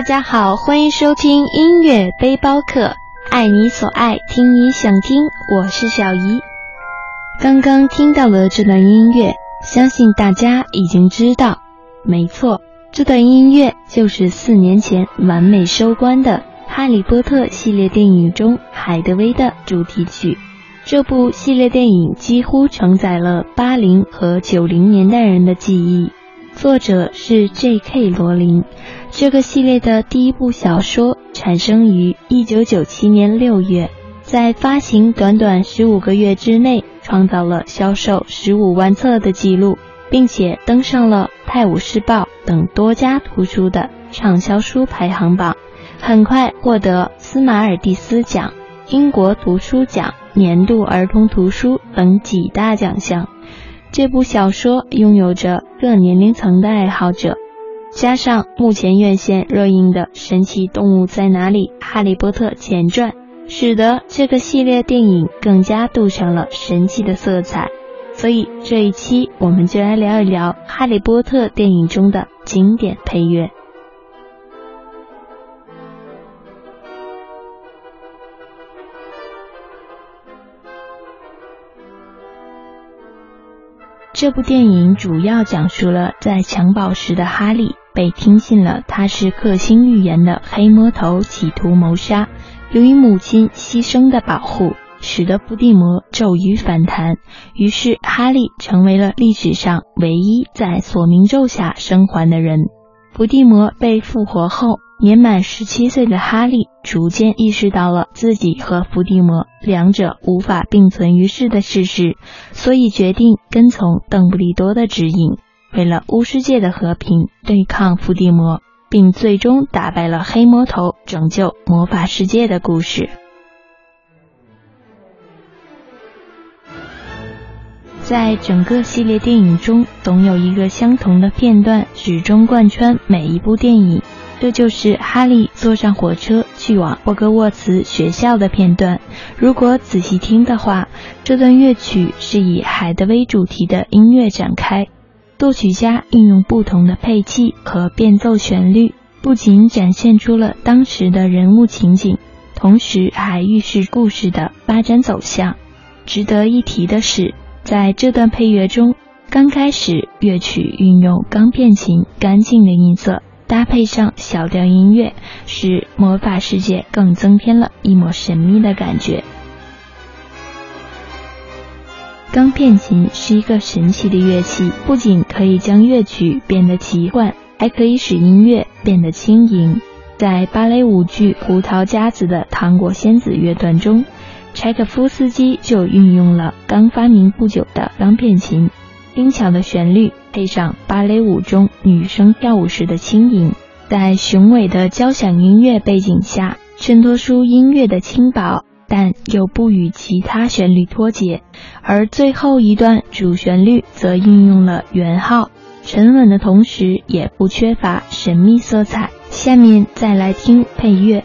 大家好，欢迎收听音乐背包客，爱你所爱，听你想听，我是小姨。刚刚听到了这段音乐，相信大家已经知道，没错，这段音乐就是四年前完美收官的《哈利波特》系列电影中海德薇的主题曲。这部系列电影几乎承载了八零和九零年代人的记忆。作者是 J.K. 罗琳。这个系列的第一部小说产生于一九九七年六月，在发行短短十五个月之内，创造了销售十五万册的记录，并且登上了《泰晤士报》等多家图书的畅销书排行榜，很快获得斯马尔蒂斯奖、英国图书奖、年度儿童图书等几大奖项。这部小说拥有着各年龄层的爱好者，加上目前院线热映的《神奇动物在哪里》《哈利波特前传》，使得这个系列电影更加镀上了神奇的色彩。所以这一期我们就来聊一聊《哈利波特》电影中的经典配乐。这部电影主要讲述了在襁褓时的哈利被听信了他是克星预言的黑魔头企图谋杀，由于母亲牺牲的保护，使得伏地魔咒语反弹，于是哈利成为了历史上唯一在索命咒下生还的人。伏地魔被复活后。年满十七岁的哈利逐渐意识到了自己和伏地魔两者无法并存于世的事实，所以决定跟从邓布利多的指引，为了巫师界的和平对抗伏地魔，并最终打败了黑魔头，拯救魔法世界的故事。在整个系列电影中，总有一个相同的片段始终贯穿每一部电影。这就是哈利坐上火车去往霍格沃茨学校的片段。如果仔细听的话，这段乐曲是以海德薇主题的音乐展开，作曲家运用不同的配器和变奏旋律，不仅展现出了当时的人物情景，同时还预示故事的发展走向。值得一提的是，在这段配乐中，刚开始乐曲运用钢片琴干净的音色。搭配上小调音乐，使魔法世界更增添了一抹神秘的感觉。钢片琴是一个神奇的乐器，不仅可以将乐曲变得奇幻，还可以使音乐变得轻盈。在芭蕾舞剧《胡桃夹子》的糖果仙子乐段中，柴可夫斯基就运用了刚发明不久的钢片琴。精巧的旋律配上芭蕾舞中女生跳舞时的轻盈，在雄伟的交响音乐背景下，衬托出音乐的轻薄，但又不与其他旋律脱节。而最后一段主旋律则运用了圆号，沉稳的同时也不缺乏神秘色彩。下面再来听配乐。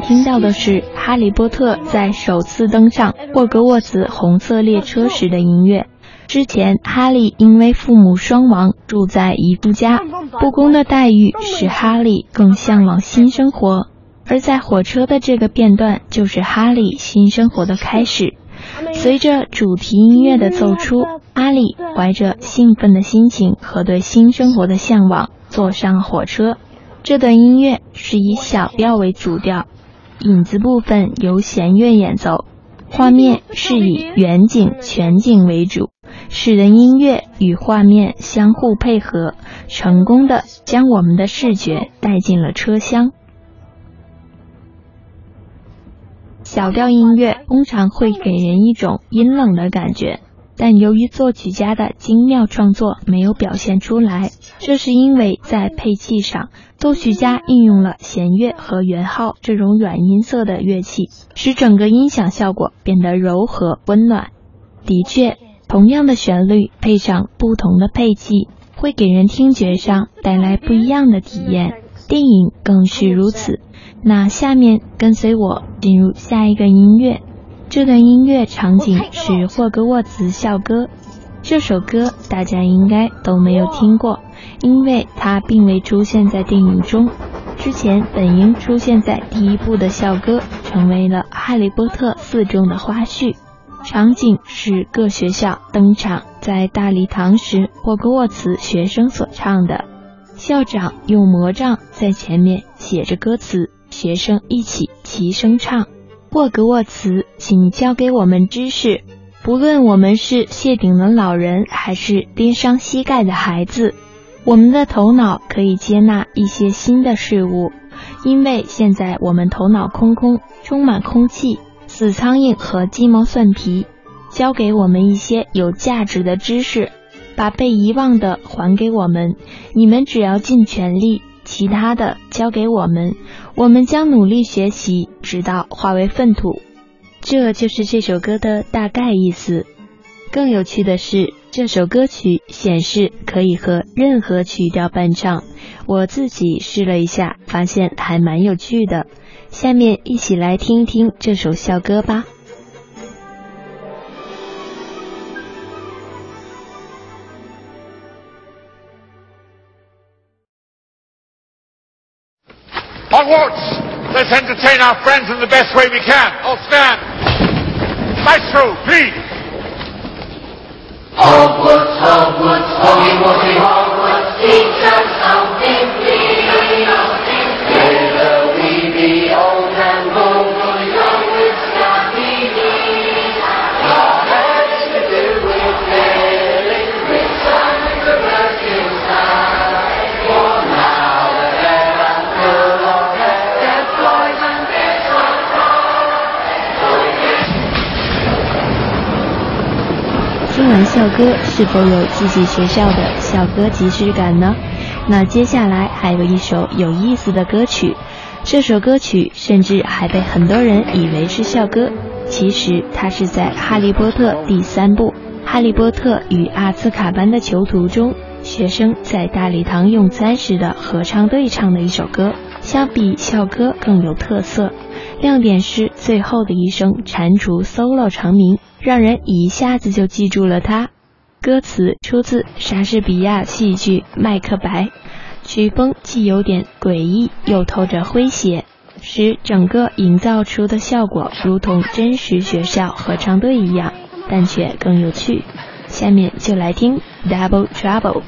听到的是哈利波特在首次登上霍格沃茨红色列车时的音乐。之前，哈利因为父母双亡，住在姨父家，不公的待遇使哈利更向往新生活。而在火车的这个片段，就是哈利新生活的开始。随着主题音乐的奏出，哈利怀着兴奋的心情和对新生活的向往，坐上火车。这段音乐是以小调为主调，影子部分由弦乐演奏，画面是以远景、全景为主，使得音乐与画面相互配合，成功的将我们的视觉带进了车厢。小调音乐通常会给人一种阴冷的感觉。但由于作曲家的精妙创作没有表现出来，这是因为在配器上，作曲家应用了弦乐和圆号这种软音色的乐器，使整个音响效果变得柔和温暖。的确，同样的旋律配上不同的配器，会给人听觉上带来不一样的体验。电影更是如此。那下面跟随我进入下一个音乐。这段音乐场景是霍格沃茨校歌，这首歌大家应该都没有听过，因为它并未出现在电影中。之前本应出现在第一部的校歌，成为了《哈利波特四》中的花絮。场景是各学校登场，在大礼堂时，霍格沃茨学生所唱的。校长用魔杖在前面写着歌词，学生一起齐声唱。霍格沃茨，请教给我们知识。不论我们是谢顶的老人，还是跌伤膝盖的孩子，我们的头脑可以接纳一些新的事物，因为现在我们头脑空空，充满空气、死苍蝇和鸡毛蒜皮。教给我们一些有价值的知识，把被遗忘的还给我们。你们只要尽全力。其他的交给我们，我们将努力学习，直到化为粪土。这就是这首歌的大概意思。更有趣的是，这首歌曲显示可以和任何曲调伴唱。我自己试了一下，发现还蛮有趣的。下面一起来听一听这首校歌吧。Hogwarts! Let's entertain our friends in the best way we can. All stand. Maestro, please. Hogwarts, Hogwarts, Hogwarts, Hogwarts, Hogwarts, Hogwarts, Hogwarts, 听完校歌，是否有自己学校的校歌即视感呢？那接下来还有一首有意思的歌曲，这首歌曲甚至还被很多人以为是校歌，其实它是在《哈利波特》第三部《哈利波特与阿兹卡班的囚徒》中，学生在大礼堂用餐时的合唱队唱的一首歌。相比校歌更有特色，亮点是最后的一声蟾蜍 solo 长鸣，让人一下子就记住了它。歌词出自莎士比亚戏剧《麦克白》，曲风既有点诡异，又透着诙谐，使整个营造出的效果如同真实学校合唱队一样，但却更有趣。下面就来听《Double》。Trouble,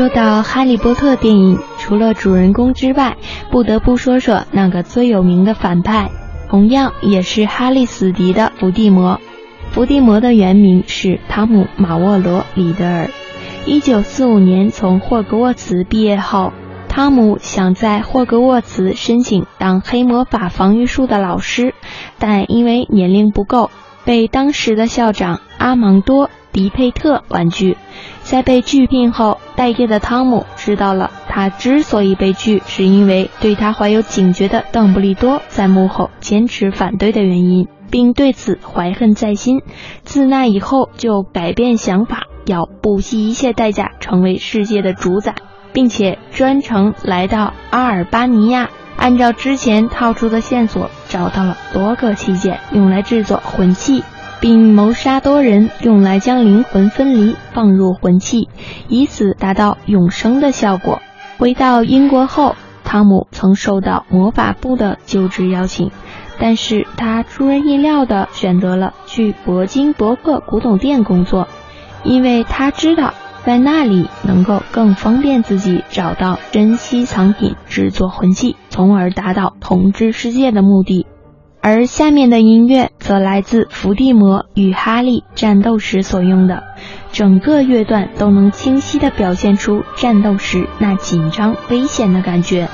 说到《哈利波特》电影，除了主人公之外，不得不说说那个最有名的反派，同样也是哈利死敌的伏地魔。伏地魔的原名是汤姆·马沃罗·里德尔。一九四五年从霍格沃茨毕业后，汤姆想在霍格沃茨申请当黑魔法防御术的老师，但因为年龄不够，被当时的校长阿芒多·迪佩特玩具。在被拒聘后，待业的汤姆知道了他之所以被拒，是因为对他怀有警觉的邓布利多在幕后坚持反对的原因。并对此怀恨在心，自那以后就改变想法，要不惜一切代价成为世界的主宰，并且专程来到阿尔巴尼亚，按照之前套出的线索找到了多个器件，用来制作魂器，并谋杀多人，用来将灵魂分离放入魂器，以此达到永生的效果。回到英国后，汤姆曾受到魔法部的就职邀请。但是他出人意料地选择了去铂金伯克古董店工作，因为他知道在那里能够更方便自己找到珍稀藏品，制作魂器，从而达到统治世界的目的。而下面的音乐则来自伏地魔与哈利战斗时所用的，整个乐段都能清晰地表现出战斗时那紧张危险的感觉，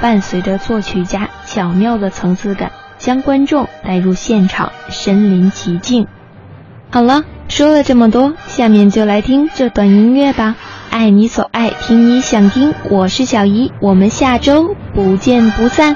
伴随着作曲家巧妙的层次感。将观众带入现场，身临其境。好了，说了这么多，下面就来听这段音乐吧。爱你所爱，听你想听。我是小姨，我们下周不见不散。